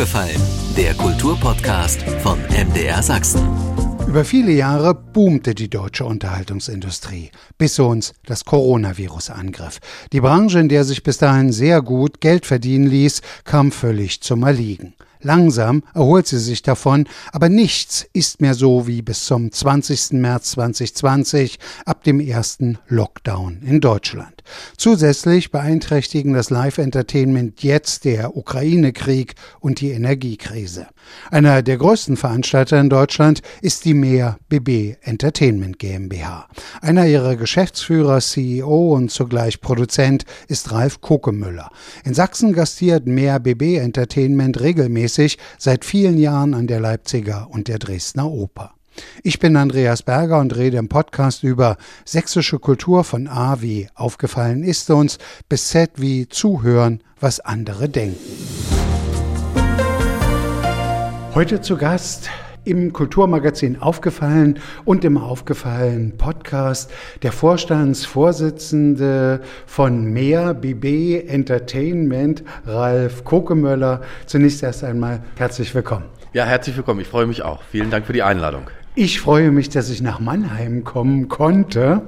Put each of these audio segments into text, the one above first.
aufgefallen? Der Kulturpodcast von MDR Sachsen. Über viele Jahre boomte die deutsche Unterhaltungsindustrie, bis uns das Coronavirus angriff. Die Branche, in der sich bis dahin sehr gut Geld verdienen ließ, kam völlig zum Erliegen. Langsam erholt sie sich davon, aber nichts ist mehr so wie bis zum 20. März 2020 ab dem ersten Lockdown in Deutschland. Zusätzlich beeinträchtigen das Live-Entertainment jetzt der Ukraine-Krieg und die Energiekrise. Einer der größten Veranstalter in Deutschland ist die Mehr BB Entertainment GmbH. Einer ihrer Geschäftsführer, CEO und zugleich Produzent ist Ralf Kokemüller. In Sachsen gastiert Mehr BB Entertainment regelmäßig seit vielen Jahren an der Leipziger und der Dresdner Oper. Ich bin Andreas Berger und rede im Podcast über sächsische Kultur von A wie aufgefallen ist uns bis Z wie zuhören, was andere denken. Heute zu Gast im Kulturmagazin aufgefallen und im aufgefallen Podcast der Vorstandsvorsitzende von Mehr BB Entertainment, Ralf Kokemöller. Zunächst erst einmal herzlich willkommen. Ja, herzlich willkommen. Ich freue mich auch. Vielen Dank für die Einladung. Ich freue mich, dass ich nach Mannheim kommen konnte.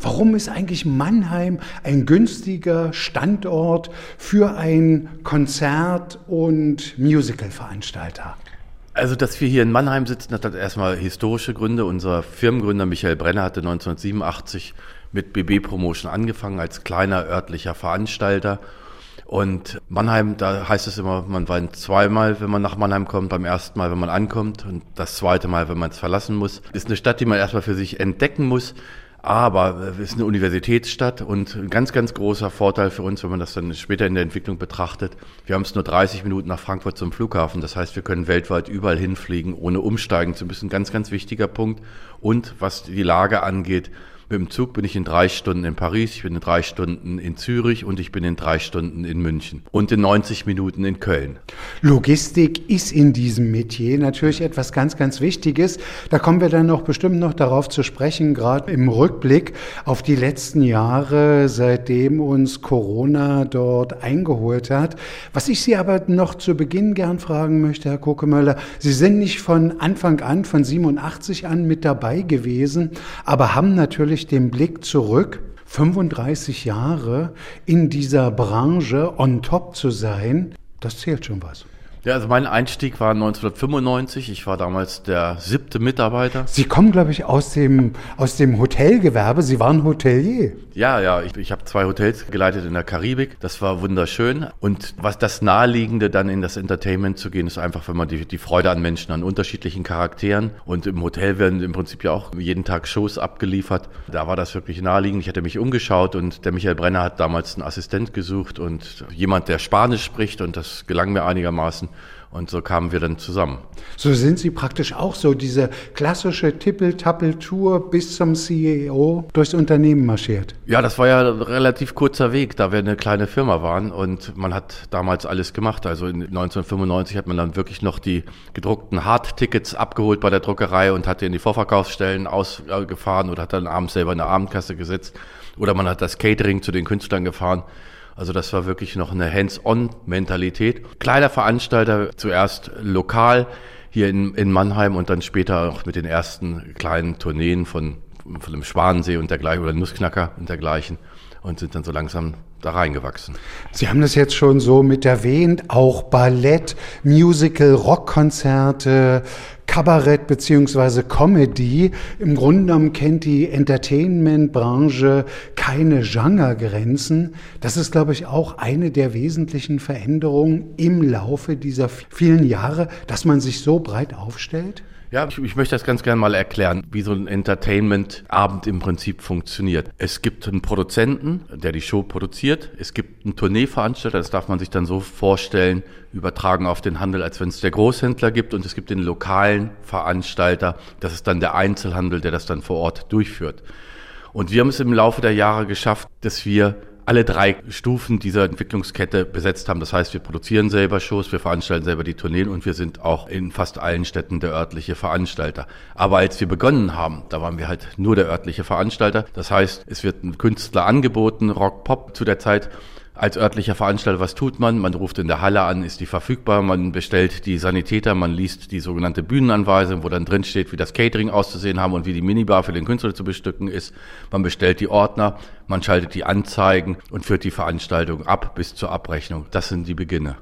Warum ist eigentlich Mannheim ein günstiger Standort für ein Konzert- und Musicalveranstalter? Also, dass wir hier in Mannheim sitzen, hat erstmal historische Gründe. Unser Firmengründer Michael Brenner hatte 1987 mit BB Promotion angefangen als kleiner örtlicher Veranstalter und Mannheim, da heißt es immer, man weint zweimal, wenn man nach Mannheim kommt. Beim ersten Mal, wenn man ankommt und das zweite Mal, wenn man es verlassen muss. Ist eine Stadt, die man erstmal für sich entdecken muss. Aber es ist eine Universitätsstadt und ein ganz, ganz großer Vorteil für uns, wenn man das dann später in der Entwicklung betrachtet. Wir haben es nur 30 Minuten nach Frankfurt zum Flughafen. Das heißt, wir können weltweit überall hinfliegen, ohne umsteigen zu müssen. Ganz, ganz wichtiger Punkt. Und was die Lage angeht, mit dem Zug bin ich in drei Stunden in Paris, ich bin in drei Stunden in Zürich und ich bin in drei Stunden in München und in 90 Minuten in Köln. Logistik ist in diesem Metier natürlich etwas ganz, ganz Wichtiges. Da kommen wir dann noch bestimmt noch darauf zu sprechen, gerade im Rückblick auf die letzten Jahre, seitdem uns Corona dort eingeholt hat. Was ich Sie aber noch zu Beginn gern fragen möchte, Herr Kokemöller, Sie sind nicht von Anfang an, von 87 an mit dabei gewesen, aber haben natürlich natürlich den Blick zurück, 35 Jahre in dieser Branche on top zu sein, das zählt schon was. Ja, also mein Einstieg war 1995. Ich war damals der siebte Mitarbeiter. Sie kommen, glaube ich, aus dem, aus dem Hotelgewerbe. Sie waren Hotelier. Ja, ja. Ich, ich habe zwei Hotels geleitet in der Karibik. Das war wunderschön. Und was das Naheliegende dann in das Entertainment zu gehen, ist einfach, wenn man die, die Freude an Menschen, an unterschiedlichen Charakteren. Und im Hotel werden im Prinzip ja auch jeden Tag Shows abgeliefert. Da war das wirklich naheliegend. Ich hatte mich umgeschaut und der Michael Brenner hat damals einen Assistent gesucht und jemand, der Spanisch spricht. Und das gelang mir einigermaßen. Und so kamen wir dann zusammen. So sind Sie praktisch auch so diese klassische Tippel-Tappel-Tour bis zum CEO durchs Unternehmen marschiert. Ja, das war ja ein relativ kurzer Weg, da wir eine kleine Firma waren und man hat damals alles gemacht. Also 1995 hat man dann wirklich noch die gedruckten Hardtickets abgeholt bei der Druckerei und hat die in die Vorverkaufsstellen ausgefahren oder hat dann abends selber in der Abendkasse gesetzt oder man hat das Catering zu den Künstlern gefahren. Also das war wirklich noch eine Hands-on-Mentalität. Kleiner Veranstalter, zuerst lokal hier in, in Mannheim und dann später auch mit den ersten kleinen Tourneen von, von dem Schwanensee und dergleichen oder Nussknacker und dergleichen und sind dann so langsam da reingewachsen. Sie haben das jetzt schon so mit erwähnt, auch Ballett, Musical, Rockkonzerte, Kabarett beziehungsweise Comedy. Im Grunde genommen kennt die Entertainment-Branche keine Genregrenzen. Das ist, glaube ich, auch eine der wesentlichen Veränderungen im Laufe dieser vielen Jahre, dass man sich so breit aufstellt. Ja, ich, ich, möchte das ganz gerne mal erklären, wie so ein Entertainment-Abend im Prinzip funktioniert. Es gibt einen Produzenten, der die Show produziert. Es gibt einen Tourneeveranstalter, das darf man sich dann so vorstellen, übertragen auf den Handel, als wenn es der Großhändler gibt. Und es gibt den lokalen Veranstalter, das ist dann der Einzelhandel, der das dann vor Ort durchführt. Und wir haben es im Laufe der Jahre geschafft, dass wir alle drei Stufen dieser Entwicklungskette besetzt haben. Das heißt, wir produzieren selber Shows, wir veranstalten selber die Tourneen und wir sind auch in fast allen Städten der örtliche Veranstalter. Aber als wir begonnen haben, da waren wir halt nur der örtliche Veranstalter. Das heißt, es wird ein Künstler angeboten, Rock, Pop zu der Zeit als örtlicher Veranstalter, was tut man? Man ruft in der Halle an, ist die verfügbar, man bestellt die Sanitäter, man liest die sogenannte Bühnenanweisung, wo dann drin steht, wie das Catering auszusehen haben und wie die Minibar für den Künstler zu bestücken ist. Man bestellt die Ordner, man schaltet die Anzeigen und führt die Veranstaltung ab bis zur Abrechnung. Das sind die Beginne.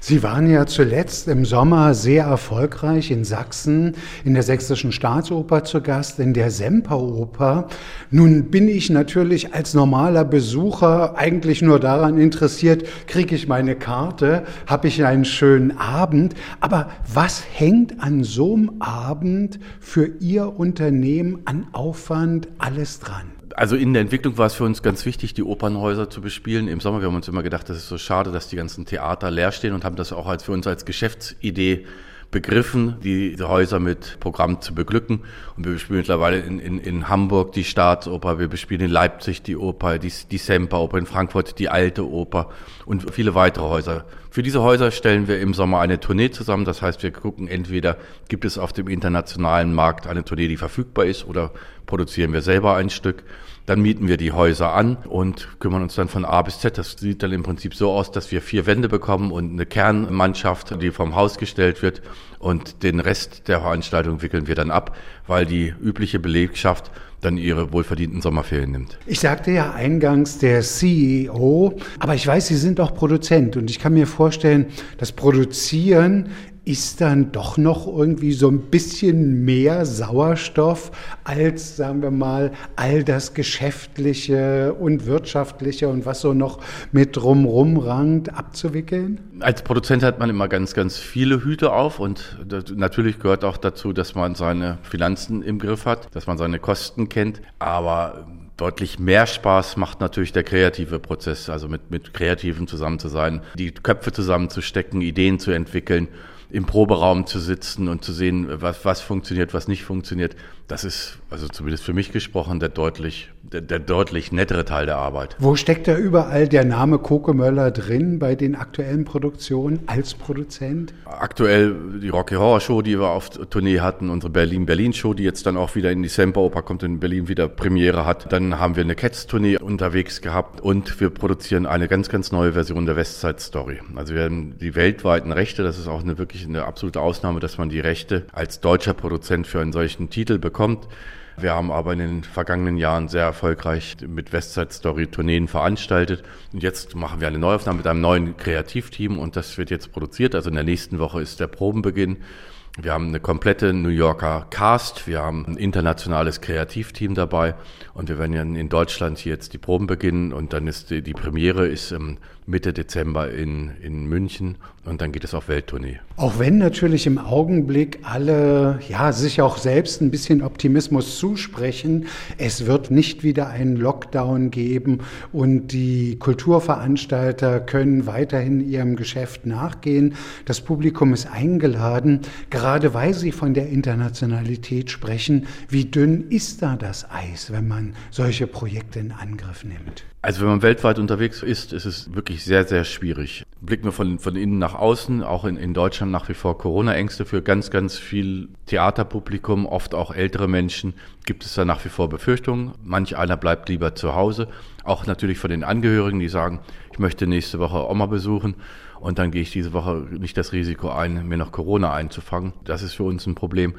Sie waren ja zuletzt im Sommer sehr erfolgreich in Sachsen, in der Sächsischen Staatsoper zu Gast, in der Semperoper. Nun bin ich natürlich als normaler Besucher eigentlich nur daran interessiert, kriege ich meine Karte, habe ich einen schönen Abend. Aber was hängt an so einem Abend für Ihr Unternehmen an Aufwand alles dran? Also in der Entwicklung war es für uns ganz wichtig, die Opernhäuser zu bespielen. Im Sommer, wir haben uns immer gedacht, das ist so schade, dass die ganzen Theater leer stehen und haben das auch als für uns als Geschäftsidee begriffen, die Häuser mit Programm zu beglücken. Und wir bespielen mittlerweile in, in, in Hamburg die Staatsoper, wir bespielen in Leipzig die Oper, die, die Semperoper, in Frankfurt die Alte Oper und viele weitere Häuser. Für diese Häuser stellen wir im Sommer eine Tournee zusammen. Das heißt, wir gucken entweder, gibt es auf dem internationalen Markt eine Tournee, die verfügbar ist, oder produzieren wir selber ein Stück. Dann mieten wir die Häuser an und kümmern uns dann von A bis Z. Das sieht dann im Prinzip so aus, dass wir vier Wände bekommen und eine Kernmannschaft, die vom Haus gestellt wird. Und den Rest der Veranstaltung wickeln wir dann ab, weil die übliche Belegschaft dann ihre wohlverdienten Sommerferien nimmt. Ich sagte ja eingangs der CEO, aber ich weiß, Sie sind auch Produzent und ich kann mir vorstellen, das Produzieren ist dann doch noch irgendwie so ein bisschen mehr Sauerstoff als, sagen wir mal, all das Geschäftliche und Wirtschaftliche und was so noch mit drumrum rankt abzuwickeln? Als Produzent hat man immer ganz, ganz viele Hüte auf und natürlich gehört auch dazu, dass man seine Finanzen im Griff hat, dass man seine Kosten kennt, aber deutlich mehr Spaß macht natürlich der kreative Prozess, also mit, mit Kreativen zusammen zu sein, die Köpfe zusammenzustecken, Ideen zu entwickeln im Proberaum zu sitzen und zu sehen, was, was funktioniert, was nicht funktioniert, das ist, also zumindest für mich gesprochen, der deutlich, der, der deutlich nettere Teil der Arbeit. Wo steckt da überall der Name Koke Möller drin bei den aktuellen Produktionen als Produzent? Aktuell die Rocky Horror Show, die wir auf Tournee hatten, unsere Berlin-Berlin Show, die jetzt dann auch wieder in die Semperoper kommt und in Berlin wieder Premiere hat. Dann haben wir eine Cats-Tournee unterwegs gehabt und wir produzieren eine ganz, ganz neue Version der Westside Story. Also wir haben die weltweiten Rechte, das ist auch eine wirklich eine absolute Ausnahme, dass man die Rechte als deutscher Produzent für einen solchen Titel bekommt bekommt. Wir haben aber in den vergangenen Jahren sehr erfolgreich mit Westside Story Tourneen veranstaltet. Und jetzt machen wir eine Neuaufnahme mit einem neuen Kreativteam und das wird jetzt produziert. Also in der nächsten Woche ist der Probenbeginn. Wir haben eine komplette New Yorker Cast, wir haben ein internationales Kreativteam dabei und wir werden in Deutschland hier jetzt die Proben beginnen und dann ist die, die Premiere ist Mitte Dezember in, in München und dann geht es auf Welttournee. Auch wenn natürlich im Augenblick alle ja, sich auch selbst ein bisschen Optimismus zusprechen, es wird nicht wieder einen Lockdown geben und die Kulturveranstalter können weiterhin ihrem Geschäft nachgehen. Das Publikum ist eingeladen, gerade weil Sie von der Internationalität sprechen. Wie dünn ist da das Eis, wenn man solche Projekte in Angriff nimmt? Also wenn man weltweit unterwegs ist, ist es wirklich sehr, sehr schwierig. Blicken wir von, von innen nach außen, auch in, in Deutschland nach wie vor Corona-Ängste für ganz, ganz viel Theaterpublikum, oft auch ältere Menschen, gibt es da nach wie vor Befürchtungen. Manch einer bleibt lieber zu Hause. Auch natürlich von den Angehörigen, die sagen, ich möchte nächste Woche Oma besuchen und dann gehe ich diese Woche nicht das Risiko ein, mir noch Corona einzufangen. Das ist für uns ein Problem.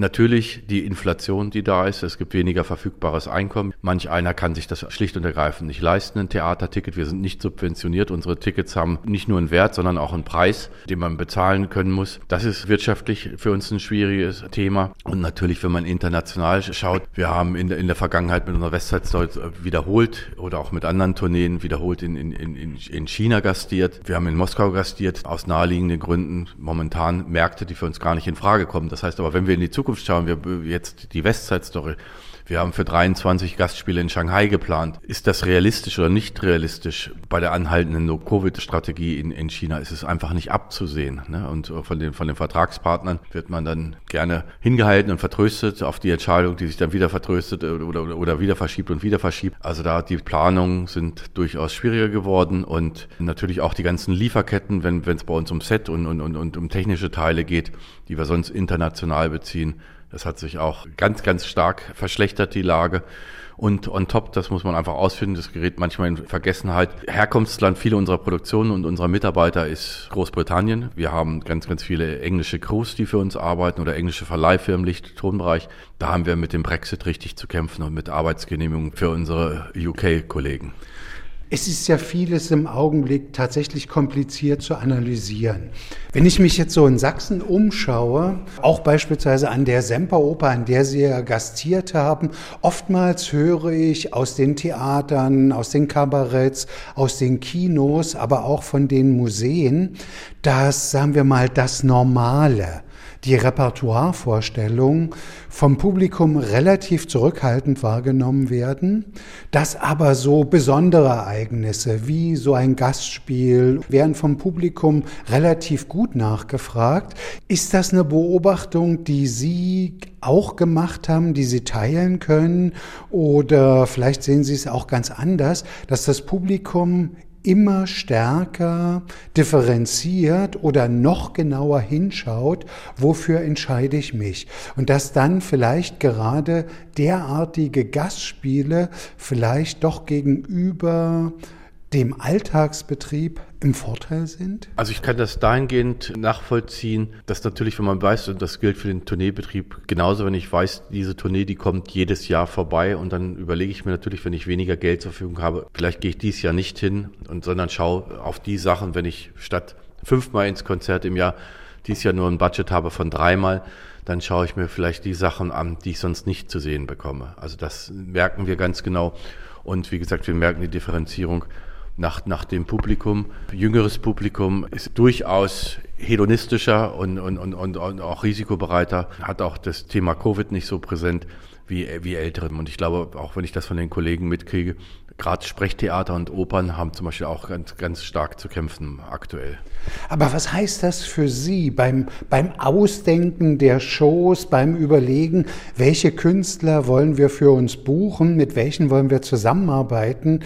Natürlich die Inflation, die da ist. Es gibt weniger verfügbares Einkommen. Manch einer kann sich das schlicht und ergreifend nicht leisten, ein Theaterticket. Wir sind nicht subventioniert. Unsere Tickets haben nicht nur einen Wert, sondern auch einen Preis, den man bezahlen können muss. Das ist wirtschaftlich für uns ein schwieriges Thema. Und natürlich, wenn man international schaut, wir haben in der, in der Vergangenheit mit unserer Westside Story wiederholt oder auch mit anderen Tourneen wiederholt in, in, in, in China gastiert. Wir haben in Moskau gastiert, aus naheliegenden Gründen momentan Märkte, die für uns gar nicht in Frage kommen. Das heißt aber, wenn wir in die Zukunft Zukunft schauen, wir jetzt die Westside Story. Wir haben für 23 Gastspiele in Shanghai geplant. Ist das realistisch oder nicht realistisch? Bei der anhaltenden No-Covid-Strategie in, in China ist es einfach nicht abzusehen. Ne? Und von den, von den Vertragspartnern wird man dann gerne hingehalten und vertröstet auf die Entscheidung, die sich dann wieder vertröstet oder, oder, oder wieder verschiebt und wieder verschiebt. Also da die Planungen sind durchaus schwieriger geworden und natürlich auch die ganzen Lieferketten, wenn es bei uns um Set und, und, und, und um technische Teile geht, die wir sonst international beziehen, Das hat sich auch ganz, ganz stark verschlechtert, die Lage. Und on top, das muss man einfach ausfinden, das gerät manchmal in Vergessenheit. Herkunftsland vieler unserer Produktionen und unserer Mitarbeiter ist Großbritannien. Wir haben ganz, ganz viele englische Crews, die für uns arbeiten oder englische Verleihfirmen, Licht-Tonbereich. Da haben wir mit dem Brexit richtig zu kämpfen und mit Arbeitsgenehmigungen für unsere UK-Kollegen. Es ist ja vieles im Augenblick tatsächlich kompliziert zu analysieren. Wenn ich mich jetzt so in Sachsen umschaue, auch beispielsweise an der Semperoper, an der Sie ja gastiert haben, oftmals höre ich aus den Theatern, aus den Kabaretts, aus den Kinos, aber auch von den Museen, dass, sagen wir mal, das Normale die Repertoirevorstellungen vom Publikum relativ zurückhaltend wahrgenommen werden, dass aber so besondere Ereignisse wie so ein Gastspiel werden vom Publikum relativ gut nachgefragt. Ist das eine Beobachtung, die Sie auch gemacht haben, die Sie teilen können? Oder vielleicht sehen Sie es auch ganz anders, dass das Publikum immer stärker differenziert oder noch genauer hinschaut, wofür entscheide ich mich. Und dass dann vielleicht gerade derartige Gastspiele vielleicht doch gegenüber dem Alltagsbetrieb im Vorteil sind? Also ich kann das dahingehend nachvollziehen, dass natürlich, wenn man weiß, und das gilt für den Tourneebetrieb, genauso wenn ich weiß, diese Tournee, die kommt jedes Jahr vorbei und dann überlege ich mir natürlich, wenn ich weniger Geld zur Verfügung habe, vielleicht gehe ich dieses Jahr nicht hin, und, sondern schaue auf die Sachen, wenn ich statt fünfmal ins Konzert im Jahr dieses Jahr nur ein Budget habe von dreimal, dann schaue ich mir vielleicht die Sachen an, die ich sonst nicht zu sehen bekomme. Also das merken wir ganz genau. Und wie gesagt, wir merken die Differenzierung nach, nach dem Publikum. Jüngeres Publikum ist durchaus hedonistischer und, und, und, und auch risikobereiter, hat auch das Thema Covid nicht so präsent wie, wie Ältere. Und ich glaube, auch wenn ich das von den Kollegen mitkriege, gerade Sprechtheater und Opern haben zum Beispiel auch ganz, ganz stark zu kämpfen aktuell. Aber was heißt das für Sie beim, beim Ausdenken der Shows, beim Überlegen, welche Künstler wollen wir für uns buchen, mit welchen wollen wir zusammenarbeiten?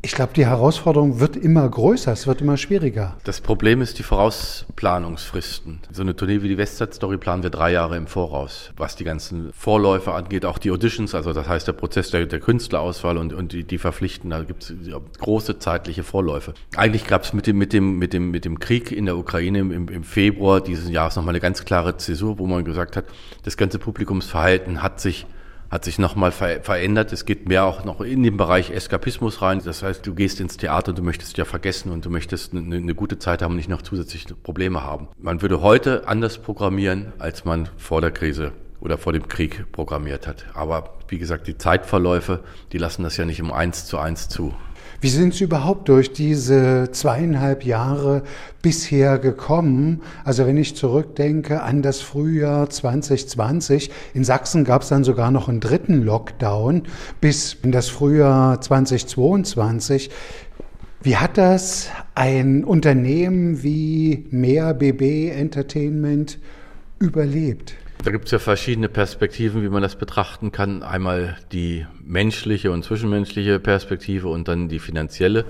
Ich glaube, die Herausforderung wird immer größer, es wird immer schwieriger. Das Problem ist die Vorausplanungsfristen. So eine Tournee wie die Westside Story planen wir drei Jahre im Voraus. Was die ganzen Vorläufe angeht, auch die Auditions, also das heißt der Prozess der, der Künstlerauswahl und, und die, die Verpflichten, da gibt es große zeitliche Vorläufe. Eigentlich gab es mit dem, mit, dem, mit, dem, mit dem Krieg in der Ukraine im, im Februar dieses Jahres nochmal eine ganz klare Zäsur, wo man gesagt hat, das ganze Publikumsverhalten hat sich hat sich nochmal ver verändert. Es geht mehr auch noch in den Bereich Eskapismus rein. Das heißt, du gehst ins Theater und du möchtest ja vergessen und du möchtest eine, eine gute Zeit haben und nicht noch zusätzliche Probleme haben. Man würde heute anders programmieren, als man vor der Krise oder vor dem Krieg programmiert hat. Aber wie gesagt, die Zeitverläufe, die lassen das ja nicht im Eins zu eins zu. Wie sind Sie überhaupt durch diese zweieinhalb Jahre bisher gekommen? Also wenn ich zurückdenke an das Frühjahr 2020, in Sachsen gab es dann sogar noch einen dritten Lockdown bis in das Frühjahr 2022. Wie hat das ein Unternehmen wie Mehr BB Entertainment überlebt? Da gibt es ja verschiedene Perspektiven, wie man das betrachten kann. Einmal die menschliche und zwischenmenschliche Perspektive und dann die finanzielle.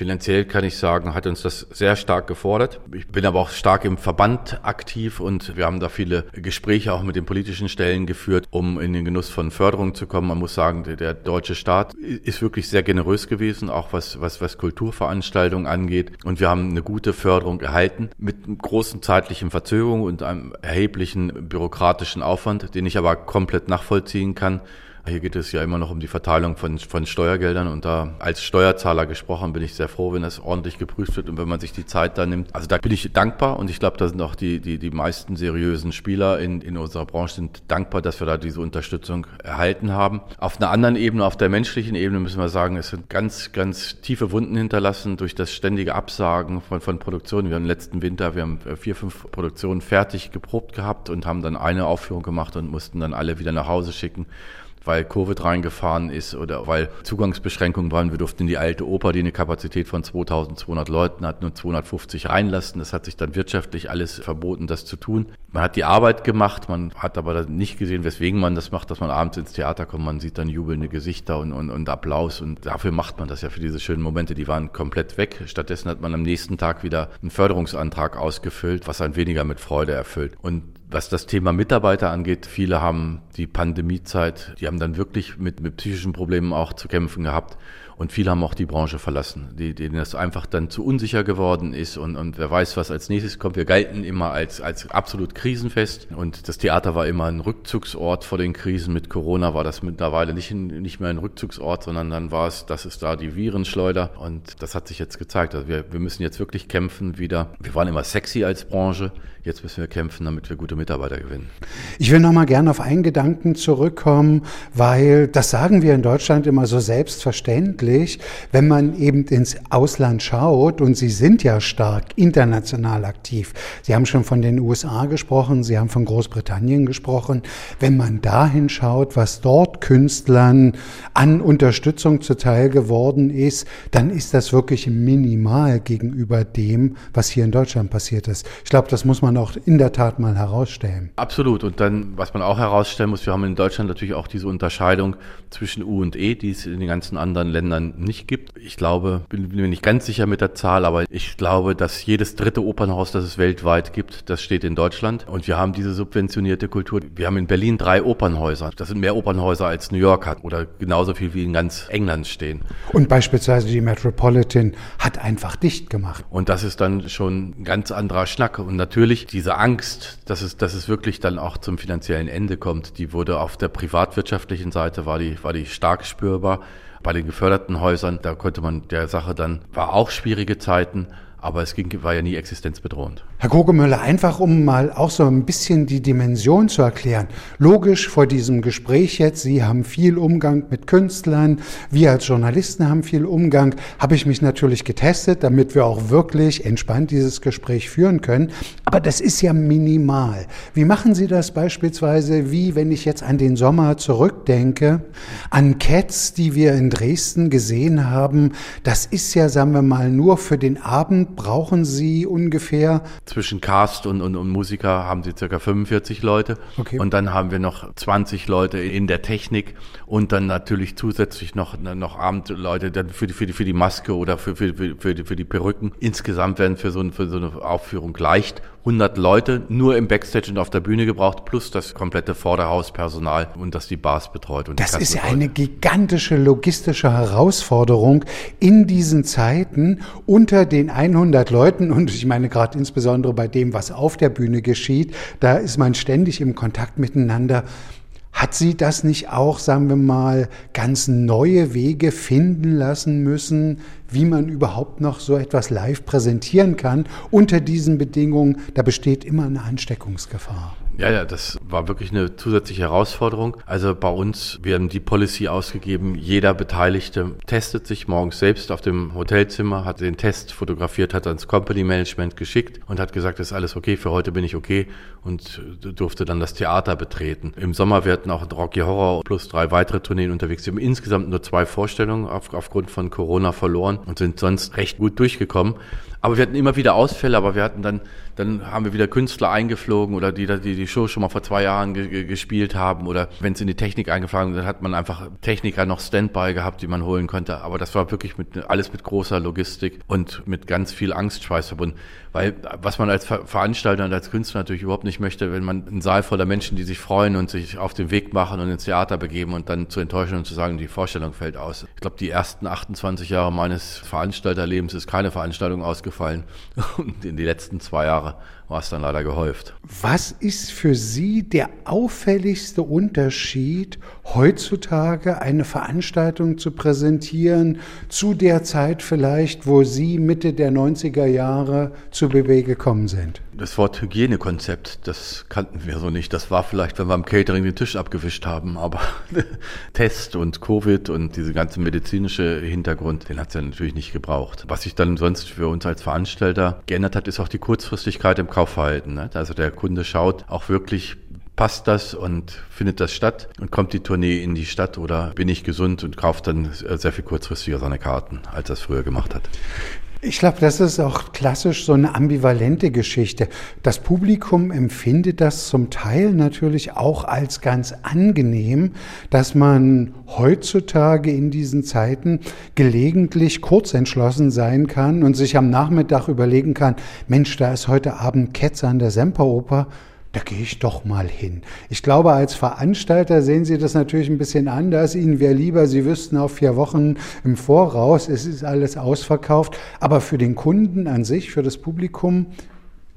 Finanziell kann ich sagen, hat uns das sehr stark gefordert. Ich bin aber auch stark im Verband aktiv und wir haben da viele Gespräche auch mit den politischen Stellen geführt, um in den Genuss von Förderung zu kommen. Man muss sagen, der deutsche Staat ist wirklich sehr generös gewesen, auch was, was, was Kulturveranstaltungen angeht. Und wir haben eine gute Förderung erhalten mit großen zeitlichen Verzögerungen und einem erheblichen bürokratischen Aufwand, den ich aber komplett nachvollziehen kann. Hier geht es ja immer noch um die Verteilung von, von Steuergeldern und da als Steuerzahler gesprochen bin ich sehr froh, wenn das ordentlich geprüft wird und wenn man sich die Zeit da nimmt. Also da bin ich dankbar und ich glaube, da sind auch die, die, die meisten seriösen Spieler in, in unserer Branche sind dankbar, dass wir da diese Unterstützung erhalten haben. Auf einer anderen Ebene, auf der menschlichen Ebene müssen wir sagen, es sind ganz, ganz tiefe Wunden hinterlassen durch das ständige Absagen von, von Produktionen. Wir haben letzten Winter, wir haben vier, fünf Produktionen fertig geprobt gehabt und haben dann eine Aufführung gemacht und mussten dann alle wieder nach Hause schicken weil Covid reingefahren ist oder weil Zugangsbeschränkungen waren. Wir durften in die alte Oper, die eine Kapazität von 2200 Leuten hat, nur 250 reinlassen. Das hat sich dann wirtschaftlich alles verboten, das zu tun. Man hat die Arbeit gemacht, man hat aber nicht gesehen, weswegen man das macht, dass man abends ins Theater kommt. Man sieht dann jubelnde Gesichter und, und, und Applaus und dafür macht man das ja für diese schönen Momente. Die waren komplett weg. Stattdessen hat man am nächsten Tag wieder einen Förderungsantrag ausgefüllt, was einen weniger mit Freude erfüllt. Und Was das Thema Mitarbeiter angeht, viele haben die Pandemiezeit, die haben dann wirklich mit, mit psychischen Problemen auch zu kämpfen gehabt. Und viele haben auch die Branche verlassen, die, denen das einfach dann zu unsicher geworden ist und, und wer weiß, was als nächstes kommt. Wir galten immer als, als absolut krisenfest und das Theater war immer ein Rückzugsort vor den Krisen. Mit Corona war das mittlerweile nicht, nicht mehr ein Rückzugsort, sondern dann war es, das ist da die Virenschleuder und das hat sich jetzt gezeigt. Also wir, wir müssen jetzt wirklich kämpfen wieder. Wir waren immer sexy als Branche. Jetzt müssen wir kämpfen, damit wir gute Mitarbeiter gewinnen. Ich will noch mal gerne auf einen Gedanken zurückkommen, weil das sagen wir in Deutschland immer so selbstverständlich, wenn man eben ins Ausland schaut und Sie sind ja stark international aktiv. Sie haben schon von den USA gesprochen, Sie haben von Großbritannien gesprochen. Wenn man dahin schaut, was dort Künstlern an Unterstützung zuteil geworden ist, dann ist das wirklich minimal gegenüber dem, was hier in Deutschland passiert ist. Ich glaube, das muss man auch in der Tat mal herausstellen. Absolut. Und dann, was man auch herausstellen muss, wir haben in Deutschland natürlich auch diese Unterscheidung zwischen U und E, die es in den ganzen anderen Ländern nicht gibt. Ich glaube, bin, bin mir nicht ganz sicher mit der Zahl, aber ich glaube, dass jedes dritte Opernhaus, das es weltweit gibt, das steht in Deutschland. Und wir haben diese subventionierte Kultur. Wir haben in Berlin drei Opernhäuser. Das sind mehr Opernhäuser als New York hat oder genauso viel wie in ganz England stehen. Und beispielsweise die Metropolitan hat einfach dicht gemacht. Und das ist dann schon ein ganz anderer Schnack. Und natürlich natürlich diese Angst, dass es, dass es wirklich dann auch zum finanziellen Ende kommt, die wurde auf der privatwirtschaftlichen Seite, war die, war die stark spürbar. Bei den geförderten Häusern, da konnte man der Sache dann, war auch schwierige Zeiten, aber es ging, war ja nie existenzbedrohend. Herr Kogemüller, einfach um mal auch so ein bisschen die Dimension zu erklären. Logisch vor diesem Gespräch jetzt, Sie haben viel Umgang mit Künstlern, wir als Journalisten haben viel Umgang, habe ich mich natürlich getestet, damit wir auch wirklich entspannt dieses Gespräch führen können. Aber das ist ja minimal. Wie machen Sie das beispielsweise, wie wenn ich jetzt an den Sommer zurückdenke, an Cats, die wir in Dresden gesehen haben? Das ist ja, sagen wir mal, nur für den Abend brauchen Sie ungefähr zwischen Cast und, und, und Musiker haben sie circa 45 Leute. Okay. Und dann haben wir noch 20 Leute in der Technik und dann natürlich zusätzlich noch, noch Abendleute dann für die, für die, für die Maske oder für, für, für, die, für die Perücken. Insgesamt werden für so, für so eine Aufführung leicht 100 Leute nur im Backstage und auf der Bühne gebraucht, plus das komplette Vorderhauspersonal und das die Bars betreut. Und das ist ja eine gigantische logistische Herausforderung in diesen Zeiten unter den 100 Leuten und ich meine gerade insbesondere bei dem, was auf der Bühne geschieht, da ist man ständig im Kontakt miteinander. Hat sie das nicht auch, sagen wir mal, ganz neue Wege finden lassen müssen, wie man überhaupt noch so etwas live präsentieren kann unter diesen Bedingungen? Da besteht immer eine Ansteckungsgefahr. Ja, ja, das war wirklich eine zusätzliche Herausforderung. Also bei uns, wir haben die Policy ausgegeben, jeder Beteiligte testet sich morgens selbst auf dem Hotelzimmer, hat den Test fotografiert, hat ans Company Management geschickt und hat gesagt, ist alles okay, für heute bin ich okay und durfte dann das Theater betreten. Im Sommer, hatten auch Rocky Horror plus drei weitere Tourneen unterwegs. Wir haben insgesamt nur zwei Vorstellungen auf, aufgrund von Corona verloren und sind sonst recht gut durchgekommen. Aber wir hatten immer wieder Ausfälle, aber wir hatten dann, dann haben wir wieder Künstler eingeflogen oder die die, die Show schon mal vor zwei Jahren ge gespielt haben oder wenn es in die Technik eingeflogen dann hat man einfach Techniker noch Standby gehabt, die man holen konnte. Aber das war wirklich mit, alles mit großer Logistik und mit ganz viel Angstschweiß verbunden. Weil was man als Ver Veranstalter und als Künstler natürlich überhaupt nicht möchte, wenn man einen Saal voller Menschen, die sich freuen und sich auf den Weg machen und ins Theater begeben und dann zu enttäuschen und zu sagen, die Vorstellung fällt aus. Ich glaube, die ersten 28 Jahre meines Veranstalterlebens ist keine Veranstaltung ausgefallen. Und in die letzten zwei Jahre war es dann leider gehäuft. Was ist für Sie der auffälligste Unterschied, heutzutage eine Veranstaltung zu präsentieren, zu der Zeit vielleicht, wo Sie Mitte der 90er Jahre zu BB gekommen sind? Das Wort Hygienekonzept, das kannten wir so nicht. Das war vielleicht, wenn wir am Catering den Tisch abgewischt haben, aber Test und Covid und diese ganze medizinische Hintergrund, den hat es ja natürlich nicht gebraucht. Was sich dann sonst für uns als Veranstalter geändert hat, ist auch die Kurzfristigkeit im Kaufverhalten. Ne? Also der Kunde schaut auch wirklich, passt das und findet das statt und kommt die Tournee in die Stadt oder bin ich gesund und kauft dann sehr viel kurzfristiger seine Karten, als er es früher gemacht hat. Ich glaube, das ist auch klassisch so eine ambivalente Geschichte. Das Publikum empfindet das zum Teil natürlich auch als ganz angenehm, dass man heutzutage in diesen Zeiten gelegentlich kurzentschlossen sein kann und sich am Nachmittag überlegen kann, Mensch, da ist heute Abend Ketzer an der Semperoper da gehe ich doch mal hin. Ich glaube, als Veranstalter sehen Sie das natürlich ein bisschen anders. Ihnen wäre lieber, Sie wüssten auf vier Wochen im Voraus, es ist alles ausverkauft. Aber für den Kunden an sich, für das Publikum,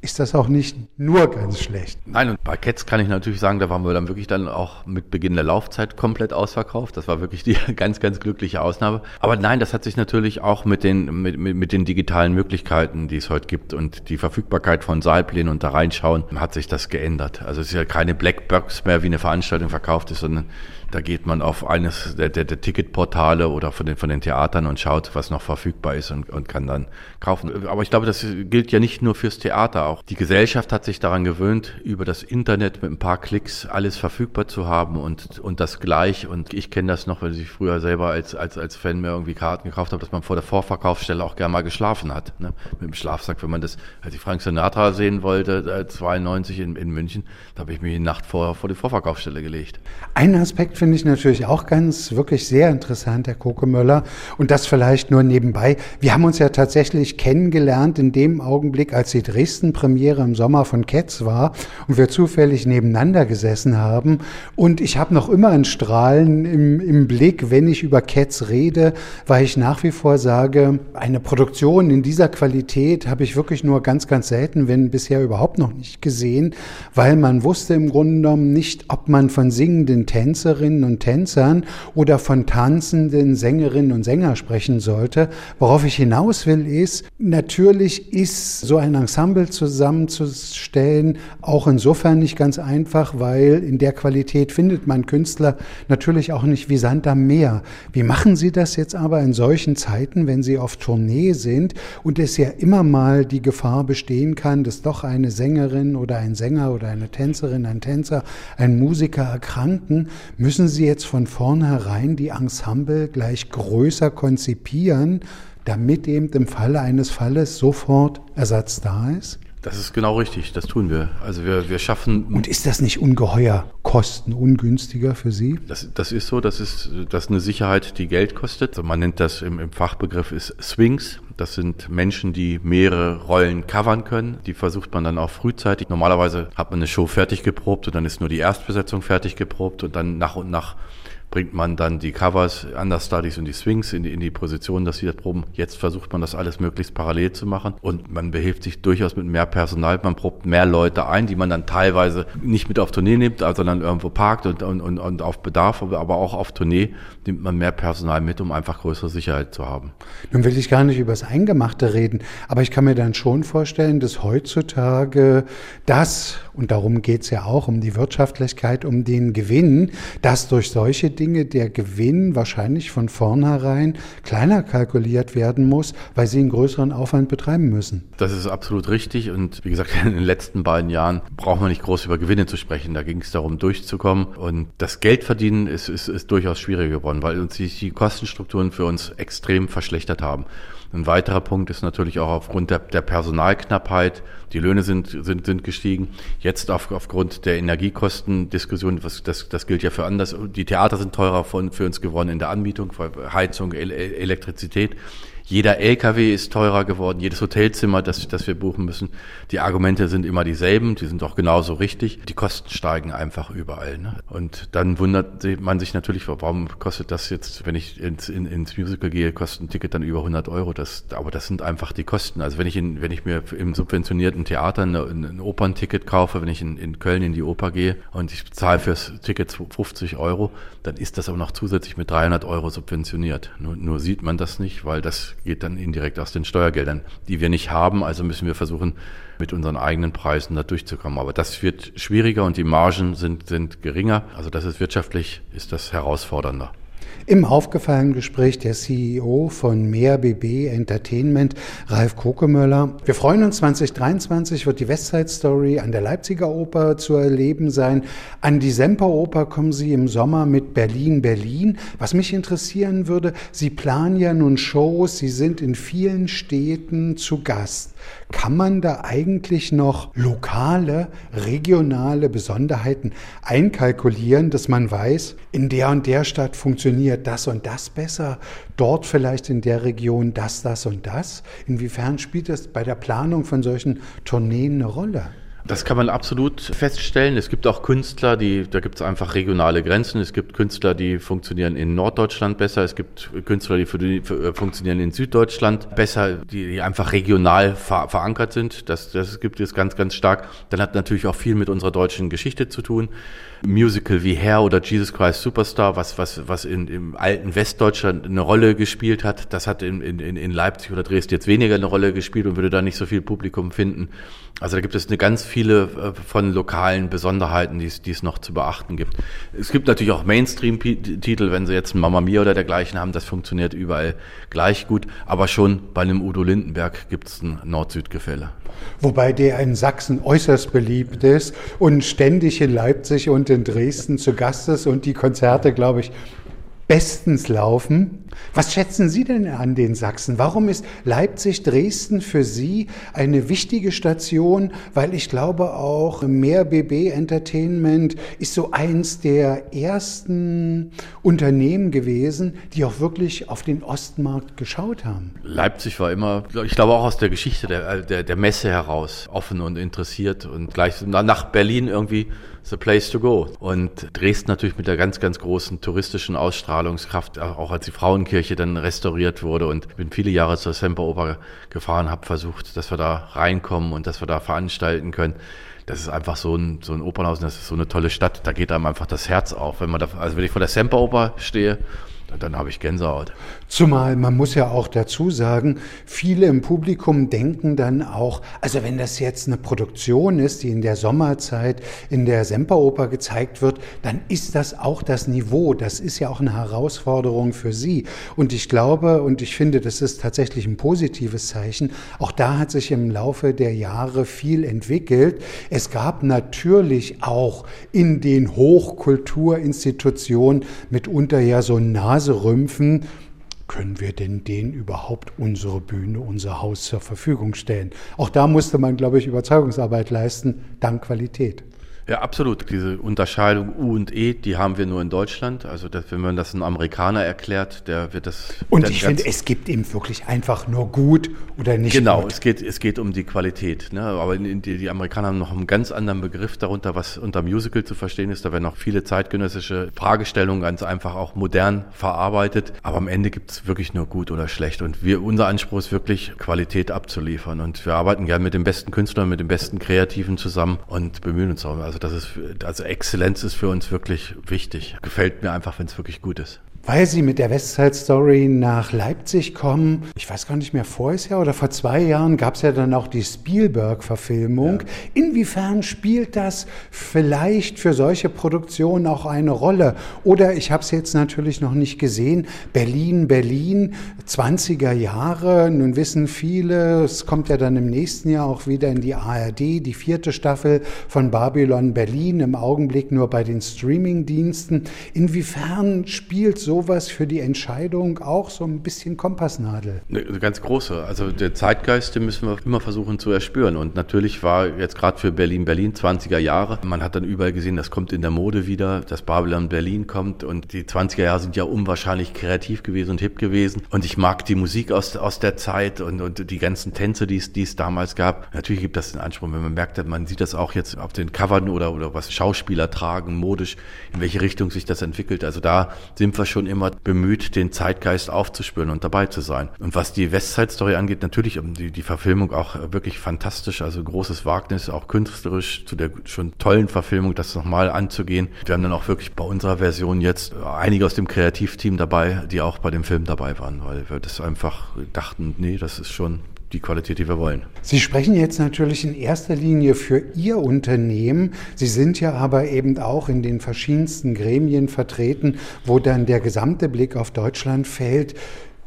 ist das auch nicht nur ganz schlecht. Nein, und bei Cats kann ich natürlich sagen, da waren wir dann wirklich dann auch mit Beginn der Laufzeit komplett ausverkauft. Das war wirklich die ganz, ganz glückliche Ausnahme. Aber nein, das hat sich natürlich auch mit den, mit, mit, mit den digitalen Möglichkeiten, die es heute gibt und die Verfügbarkeit von Saalplänen und da reinschauen, hat sich das geändert. Also es ist ja keine Blackbox mehr, wie eine Veranstaltung verkauft ist, sondern da geht man auf eines der, der, der Ticketportale oder von den, von den Theatern und schaut, was noch verfügbar ist und, und kann dann kaufen. Aber ich glaube, das gilt ja nicht nur fürs Theater auch. Die Gesellschaft hat sich daran gewöhnt, über das Internet mit ein paar Klicks alles verfügbar zu haben und, und das gleich. Und ich kenne das noch, weil ich früher selber als, als, als Fan mir irgendwie Karten gekauft habe, dass man vor der Vorverkaufsstelle auch gerne mal geschlafen hat. Ne? Mit dem Schlafsack, wenn man das, als ich Frank Sinatra sehen wollte, 92 äh, in, in München, da habe ich mich die Nacht vorher vor die Vorverkaufsstelle gelegt. Ein Aspekt finde ich natürlich auch ganz, wirklich sehr interessant, Herr Kokemöller. Und das vielleicht nur nebenbei. Wir haben uns ja tatsächlich kennengelernt in dem Augenblick, als die Dresden-Premiere im Sommer von Cats war und wir zufällig nebeneinander gesessen haben. Und ich habe noch immer ein Strahlen im, im Blick, wenn ich über Cats rede, weil ich nach wie vor sage, eine Produktion in dieser Qualität habe ich wirklich nur ganz, ganz selten, wenn bisher überhaupt noch nicht gesehen, weil man wusste im Grunde genommen nicht, ob man von singenden Tänzerinnen Tänzerinnen und Tänzern oder von tanzenden Sängerinnen und Sängern sprechen sollte. Worauf ich hinaus will, ist, natürlich ist so ein Ensemble zusammenzustellen auch insofern nicht ganz einfach, weil in der Qualität findet man Künstler natürlich auch nicht wie Sand am Meer. Wie machen Sie das jetzt aber in solchen Zeiten, wenn Sie auf Tournee sind und es ja immer mal die Gefahr bestehen kann, dass doch eine Sängerin oder ein Sänger oder eine Tänzerin, ein Tänzer, ein Musiker erkranken, müssen müssen Sie jetzt von vornherein die Ensemble gleich größer konzipieren, damit eben im Falle eines Falles sofort Ersatz da ist? Das ist genau richtig, das tun wir. Also wir, wir schaffen. Und ist das nicht ungeheuer kostenungünstiger für Sie? Das, das ist so, das ist, das ist eine Sicherheit, die Geld kostet. Also man nennt das im, im Fachbegriff ist Swings. Das sind Menschen, die mehrere Rollen covern können. Die versucht man dann auch frühzeitig. Normalerweise hat man eine Show fertig geprobt und dann ist nur die Erstbesetzung fertig geprobt und dann nach und nach bringt man dann die Covers, Understudies und die Swings in die, in die Position, dass sie das proben. Jetzt versucht man das alles möglichst parallel zu machen und man behilft sich durchaus mit mehr Personal. Man probt mehr Leute ein, die man dann teilweise nicht mit auf Tournee nimmt, sondern irgendwo parkt und, und, und, und auf Bedarf, aber auch auf Tournee nimmt man mehr Personal mit, um einfach größere Sicherheit zu haben. Nun will ich gar nicht über das Eingemachte reden, aber ich kann mir dann schon vorstellen, dass heutzutage das, und darum geht es ja auch, um die Wirtschaftlichkeit, um den Gewinn, dass durch solche Dinge der Gewinn wahrscheinlich von vornherein kleiner kalkuliert werden muss, weil sie einen größeren Aufwand betreiben müssen. Das ist absolut richtig und wie gesagt, in den letzten beiden Jahren braucht man nicht groß über Gewinne zu sprechen. Da ging es darum, durchzukommen und das Geldverdienen ist, ist, ist durchaus schwieriger geworden, weil uns die Kostenstrukturen für uns extrem verschlechtert haben. Ein weiterer Punkt ist natürlich auch aufgrund der, der Personalknappheit. Die Löhne sind, sind, sind gestiegen. Jetzt auf, aufgrund der Energiekostendiskussion, was, das, das gilt ja für anders. Die Theater sind teurer von, für uns geworden in der Anmietung, Heizung, Elektrizität. Jeder LKW ist teurer geworden, jedes Hotelzimmer, das, das wir buchen müssen. Die Argumente sind immer dieselben, die sind auch genauso richtig. Die Kosten steigen einfach überall. Ne? Und dann wundert man sich natürlich, warum kostet das jetzt, wenn ich ins, in, ins Musical gehe, kostet ein Ticket dann über 100 Euro. Das, aber das sind einfach die Kosten. Also wenn ich, in, wenn ich mir im subventionierten Theater eine, ein Opernticket kaufe, wenn ich in, in Köln in die Oper gehe und ich zahle fürs Ticket 50 Euro, dann ist das aber noch zusätzlich mit 300 Euro subventioniert. Nur, nur sieht man das nicht, weil das geht dann indirekt aus den Steuergeldern, die wir nicht haben. Also müssen wir versuchen, mit unseren eigenen Preisen da durchzukommen. Aber das wird schwieriger und die Margen sind, sind geringer. Also das ist wirtschaftlich, ist das herausfordernder. Im aufgefallenen Gespräch der CEO von Mehr BB Entertainment, Ralf Kokemöller. Wir freuen uns, 2023 wird die Westside Story an der Leipziger Oper zu erleben sein. An die Semperoper kommen Sie im Sommer mit Berlin, Berlin. Was mich interessieren würde, Sie planen ja nun Shows, Sie sind in vielen Städten zu Gast. Kann man da eigentlich noch lokale, regionale Besonderheiten einkalkulieren, dass man weiß, in der und der Stadt funktioniert das und das besser, dort vielleicht in der Region das, das und das? Inwiefern spielt das bei der Planung von solchen Tourneen eine Rolle? Das kann man absolut feststellen. Es gibt auch Künstler, die, da gibt es einfach regionale Grenzen. Es gibt Künstler, die funktionieren in Norddeutschland besser. Es gibt Künstler, die, für die für, äh, funktionieren in Süddeutschland besser, die, die einfach regional ver, verankert sind. Das, das gibt es ganz, ganz stark. Dann hat natürlich auch viel mit unserer deutschen Geschichte zu tun. Musical wie Hair oder Jesus Christ Superstar, was, was, was in, im alten Westdeutschland eine Rolle gespielt hat, das hat in, in, in Leipzig oder Dresden jetzt weniger eine Rolle gespielt und würde da nicht so viel Publikum finden. Also da gibt es eine ganz viele äh, von lokalen Besonderheiten, die es, die es noch zu beachten gibt. Es gibt natürlich auch Mainstream-Titel, wenn Sie jetzt Mama Mia oder dergleichen haben, das funktioniert überall gleich gut, aber schon bei einem Udo Lindenberg gibt es ein Nord-Süd-Gefälle. Wobei der in Sachsen äußerst beliebt ist und ständig in Leipzig und in Dresden zu Gast ist und die Konzerte, glaube ich, bestens laufen. Was schätzen Sie denn an den Sachsen? Warum ist Leipzig, Dresden für Sie eine wichtige Station? Weil ich glaube auch mehr BB Entertainment ist so eins der ersten Unternehmen gewesen, die auch wirklich auf den Ostmarkt geschaut haben. Leipzig war immer, ich glaube auch aus der Geschichte der, der, der Messe heraus offen und interessiert und gleich nach Berlin irgendwie the place to go. Und Dresden natürlich mit der ganz, ganz großen touristischen Ausstrahlungskraft, auch als die Frauenkirche dann restauriert wurde und bin viele Jahre zur Semperoper gefahren, habe versucht, dass wir da reinkommen und dass wir da veranstalten können das ist einfach so ein, so ein Opernhaus und das ist so eine tolle Stadt. Da geht einem einfach das Herz auf. Wenn man da, also wenn ich vor der Semperoper stehe, dann habe ich Gänsehaut. Zumal man muss ja auch dazu sagen, viele im Publikum denken dann auch, also wenn das jetzt eine Produktion ist, die in der Sommerzeit in der Semperoper gezeigt wird, dann ist das auch das Niveau. Das ist ja auch eine Herausforderung für Sie. Und ich glaube und ich finde, das ist tatsächlich ein positives Zeichen. Auch da hat sich im Laufe der Jahre viel entwickelt. Es gab natürlich auch in den Hochkulturinstitutionen mitunter ja so Nase Naserümpfen, können wir denn denen überhaupt unsere Bühne, unser Haus zur Verfügung stellen? Auch da musste man, glaube ich, Überzeugungsarbeit leisten, dank Qualität. Ja, absolut. Diese Unterscheidung U und E, die haben wir nur in Deutschland. Also das, wenn man das einem Amerikaner erklärt, der wird das. Und ich finde, es gibt eben wirklich einfach nur gut oder nicht genau, gut. es geht, es geht um die Qualität. Ne? Aber die, die Amerikaner haben noch einen ganz anderen Begriff darunter, was unter Musical zu verstehen ist. Da werden noch viele zeitgenössische Fragestellungen ganz einfach auch modern verarbeitet. Aber am Ende gibt es wirklich nur gut oder schlecht. Und wir, unser Anspruch ist wirklich, Qualität abzuliefern. Und wir arbeiten gerne mit den besten Künstlern, mit den besten Kreativen zusammen und bemühen uns auch. Also das ist, also Exzellenz ist für uns wirklich wichtig. Gefällt mir einfach, wenn es wirklich gut ist weil Sie mit der Westside Story nach Leipzig kommen. Ich weiß gar nicht mehr, voriges Jahr oder vor zwei Jahren gab es ja dann auch die Spielberg-Verfilmung. Ja. Inwiefern spielt das vielleicht für solche Produktionen auch eine Rolle? Oder ich habe es jetzt natürlich noch nicht gesehen. Berlin, Berlin, 20er Jahre. Nun wissen viele, es kommt ja dann im nächsten Jahr auch wieder in die ARD, die vierte Staffel von Babylon Berlin, im Augenblick nur bei den Streaming-Diensten. Inwiefern spielt so sowas für die Entscheidung auch so ein bisschen Kompassnadel? Eine ganz große. Also der Zeitgeist, den müssen wir immer versuchen zu erspüren. Und natürlich war jetzt gerade für Berlin, Berlin 20er Jahre, man hat dann überall gesehen, das kommt in der Mode wieder, dass Babylon Berlin kommt. Und die 20er Jahre sind ja unwahrscheinlich kreativ gewesen und hip gewesen. Und ich mag die Musik aus, aus der Zeit und, und die ganzen Tänze, die es, die es damals gab. Natürlich gibt das den Anspruch, wenn man merkt, man sieht das auch jetzt auf den Covern oder, oder was Schauspieler tragen, modisch, in welche Richtung sich das entwickelt. Also da sind wir schon schon immer bemüht, den Zeitgeist aufzuspüren und dabei zu sein. Und was die Westside-Story angeht, natürlich die, die Verfilmung auch wirklich fantastisch, also großes Wagnis, auch künstlerisch zu der schon tollen Verfilmung, das nochmal anzugehen. Wir haben dann auch wirklich bei unserer Version jetzt einige aus dem Kreativteam dabei, die auch bei dem Film dabei waren, weil wir das einfach dachten, nee, das ist schon die Qualität, die wir wollen. Sie sprechen jetzt natürlich in erster Linie für Ihr Unternehmen. Sie sind ja aber eben auch in den verschiedensten Gremien vertreten, wo dann der gesamte Blick auf Deutschland fällt.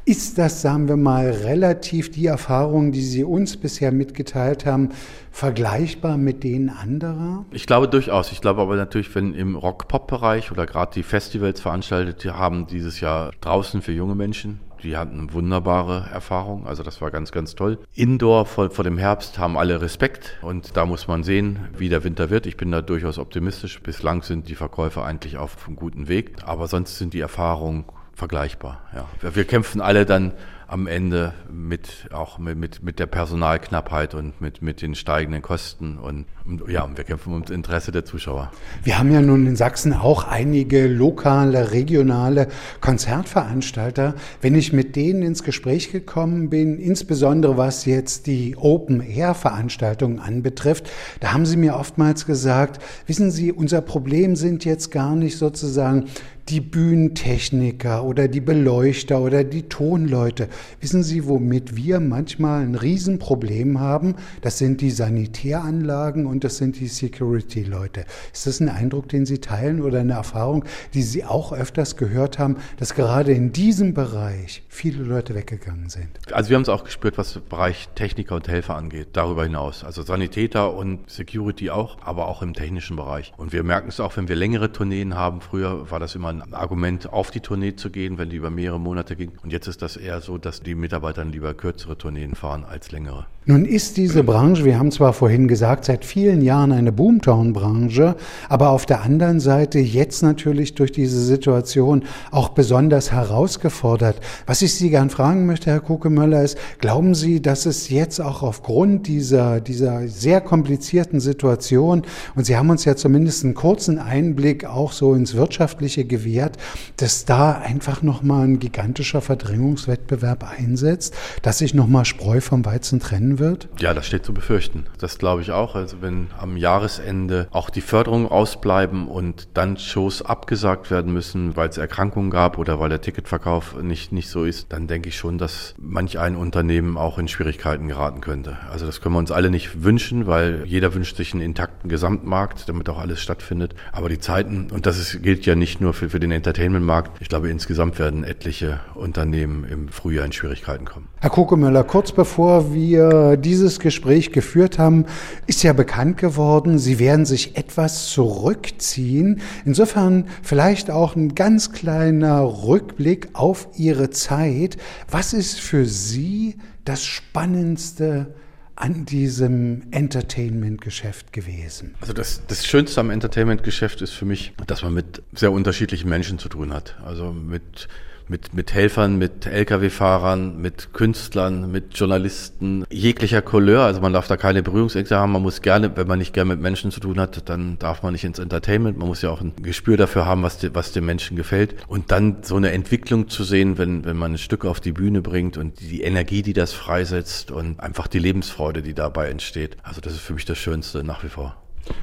Ist das, sagen wir mal, relativ die Erfahrungen, die Sie uns bisher mitgeteilt haben, vergleichbar mit denen anderer? Ich glaube durchaus. Ich glaube aber natürlich, wenn im Rock-Pop-Bereich oder gerade die Festivals veranstaltet haben dieses Jahr draußen für junge Menschen, die hatten wunderbare Erfahrung. Also das war ganz, ganz toll. Indoor vor, vor dem Herbst haben alle Respekt und da muss man sehen, wie der Winter wird. Ich bin da durchaus optimistisch. Bislang sind die Verkäufer eigentlich auf einem guten Weg. Aber sonst sind die Erfahrungen vergleichbar. Ja. Wir kämpfen alle dann am Ende mit auch mit, mit, mit der Personalknappheit und mit, mit den steigenden Kosten und, und ja, wir kämpfen ums Interesse der Zuschauer. Wir haben ja nun in Sachsen auch einige lokale, regionale Konzertveranstalter. Wenn ich mit denen ins Gespräch gekommen bin, insbesondere was jetzt die Open-Air-Veranstaltungen anbetrifft, da haben sie mir oftmals gesagt, wissen Sie, unser Problem sind jetzt gar nicht sozusagen die Bühnentechniker oder die Beleuchter oder die Tonleute. Wissen Sie, womit wir manchmal ein Riesenproblem haben? Das sind die Sanitäranlagen und das sind die Security-Leute. Ist das ein Eindruck, den Sie teilen oder eine Erfahrung, die Sie auch öfters gehört haben, dass gerade in diesem Bereich viele Leute weggegangen sind? Also wir haben es auch gespürt, was Bereich Techniker und Helfer angeht, darüber hinaus. Also Sanitäter und Security auch, aber auch im technischen Bereich. Und wir merken es auch, wenn wir längere Tourneen haben. Früher war das immer ein Argument, auf die Tournee zu gehen, wenn die über mehrere Monate ging. Und jetzt ist das eher so, dass die Mitarbeiter lieber kürzere Tourneen fahren als längere. Nun ist diese Branche, wir haben zwar vorhin gesagt, seit vielen Jahren eine Boomtown-Branche, aber auf der anderen Seite jetzt natürlich durch diese Situation auch besonders herausgefordert. Was ich Sie gern fragen möchte, Herr Kokemöller, ist, glauben Sie, dass es jetzt auch aufgrund dieser, dieser sehr komplizierten Situation, und Sie haben uns ja zumindest einen kurzen Einblick auch so ins Wirtschaftliche gewährt, dass da einfach nochmal ein gigantischer Verdrängungswettbewerb einsetzt, dass sich nochmal Spreu vom Weizen trennen wird? Ja, das steht zu befürchten. Das glaube ich auch. Also wenn am Jahresende auch die Förderungen ausbleiben und dann Shows abgesagt werden müssen, weil es Erkrankungen gab oder weil der Ticketverkauf nicht, nicht so ist, dann denke ich schon, dass manch ein Unternehmen auch in Schwierigkeiten geraten könnte. Also das können wir uns alle nicht wünschen, weil jeder wünscht sich einen intakten Gesamtmarkt, damit auch alles stattfindet. Aber die Zeiten, und das ist, gilt ja nicht nur für, für den Entertainment-Markt, ich glaube insgesamt werden etliche Unternehmen im Frühjahr in Schwierigkeiten kommen. Herr Kokemöller, kurz bevor wir dieses Gespräch geführt haben, ist ja bekannt geworden, Sie werden sich etwas zurückziehen. Insofern vielleicht auch ein ganz kleiner Rückblick auf Ihre Zeit. Was ist für Sie das Spannendste an diesem Entertainment-Geschäft gewesen? Also das, das Schönste am Entertainment-Geschäft ist für mich, dass man mit sehr unterschiedlichen Menschen zu tun hat. Also mit mit, mit Helfern, mit Lkw-Fahrern, mit Künstlern, mit Journalisten jeglicher Couleur. Also man darf da keine Berührungsängste haben. Man muss gerne, wenn man nicht gerne mit Menschen zu tun hat, dann darf man nicht ins Entertainment. Man muss ja auch ein Gespür dafür haben, was, die, was dem Menschen gefällt. Und dann so eine Entwicklung zu sehen, wenn, wenn man ein Stück auf die Bühne bringt und die Energie, die das freisetzt und einfach die Lebensfreude, die dabei entsteht. Also das ist für mich das Schönste nach wie vor.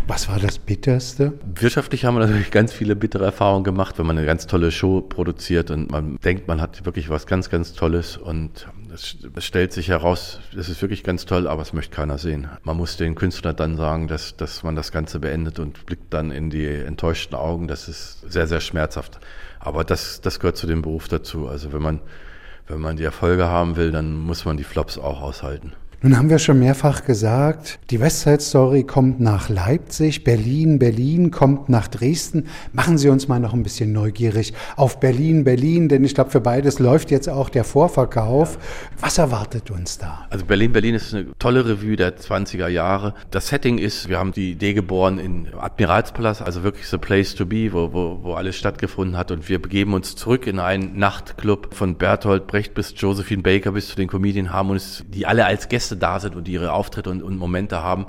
Was war das Bitterste? Wirtschaftlich haben wir natürlich ganz viele bittere Erfahrungen gemacht, wenn man eine ganz tolle Show produziert und man denkt, man hat wirklich was ganz, ganz Tolles und es, stellt sich heraus, das ist wirklich ganz toll, aber es möchte keiner sehen. Man muss den Künstler dann sagen, dass, dass man das Ganze beendet und blickt dann in die enttäuschten Augen. Das ist sehr, sehr schmerzhaft. Aber das, das gehört zu dem Beruf dazu. Also wenn man, wenn man die Erfolge haben will, dann muss man die Flops auch aushalten. Nun haben wir schon mehrfach gesagt, die Westside Story kommt nach Leipzig, Berlin, Berlin kommt nach Dresden. Machen Sie uns mal noch ein bisschen neugierig auf Berlin, Berlin, denn ich glaube, für beides läuft jetzt auch der Vorverkauf. Was erwartet uns da? Also Berlin, Berlin ist eine tolle Revue der 20er Jahre. Das Setting ist, wir haben die Idee geboren in Admiralspalast, also wirklich the place to be, wo, wo, wo alles stattgefunden hat und wir begeben uns zurück in einen Nachtclub von Bertolt Brecht bis Josephine Baker bis zu den Comedian Harmonies, die alle als Gäste Gäste da sind und ihre Auftritte und, und Momente haben,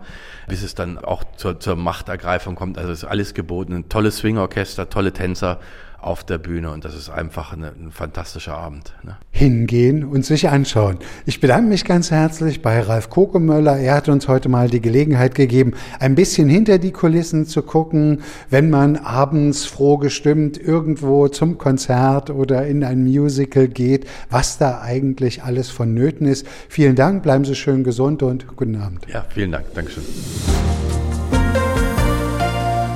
bis es dann auch zur, zur Machtergreifung kommt. Also ist alles geboten. Ein tolles Swingorchester, tolle Tänzer, auf der Bühne und das ist einfach eine, ein fantastischer Abend. Ne? Hingehen und sich anschauen. Ich bedanke mich ganz herzlich bei Ralf Kokemöller. Er hat uns heute mal die Gelegenheit gegeben, ein bisschen hinter die Kulissen zu gucken, wenn man abends froh gestimmt irgendwo zum Konzert oder in ein Musical geht, was da eigentlich alles vonnöten ist. Vielen Dank, bleiben Sie schön gesund und guten Abend. Ja, vielen Dank. Dankeschön.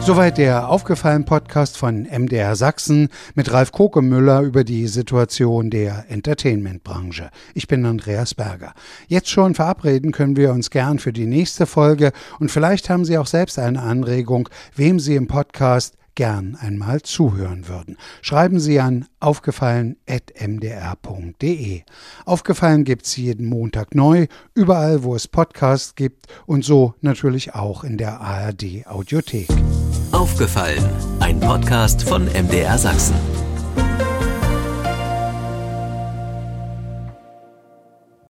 Soweit der aufgefallen Podcast von MDR Sachsen mit Ralf Kokemüller über die Situation der Entertainment-Branche. Ich bin Andreas Berger. Jetzt schon verabreden können wir uns gern für die nächste Folge und vielleicht haben Sie auch selbst eine Anregung, wem Sie im Podcast gern einmal zuhören würden. Schreiben Sie an aufgefallen.mdr.de. Aufgefallen gibt's jeden Montag neu, überall wo es Podcasts gibt und so natürlich auch in der ARD Audiothek. Aufgefallen, ein Podcast von MDR Sachsen.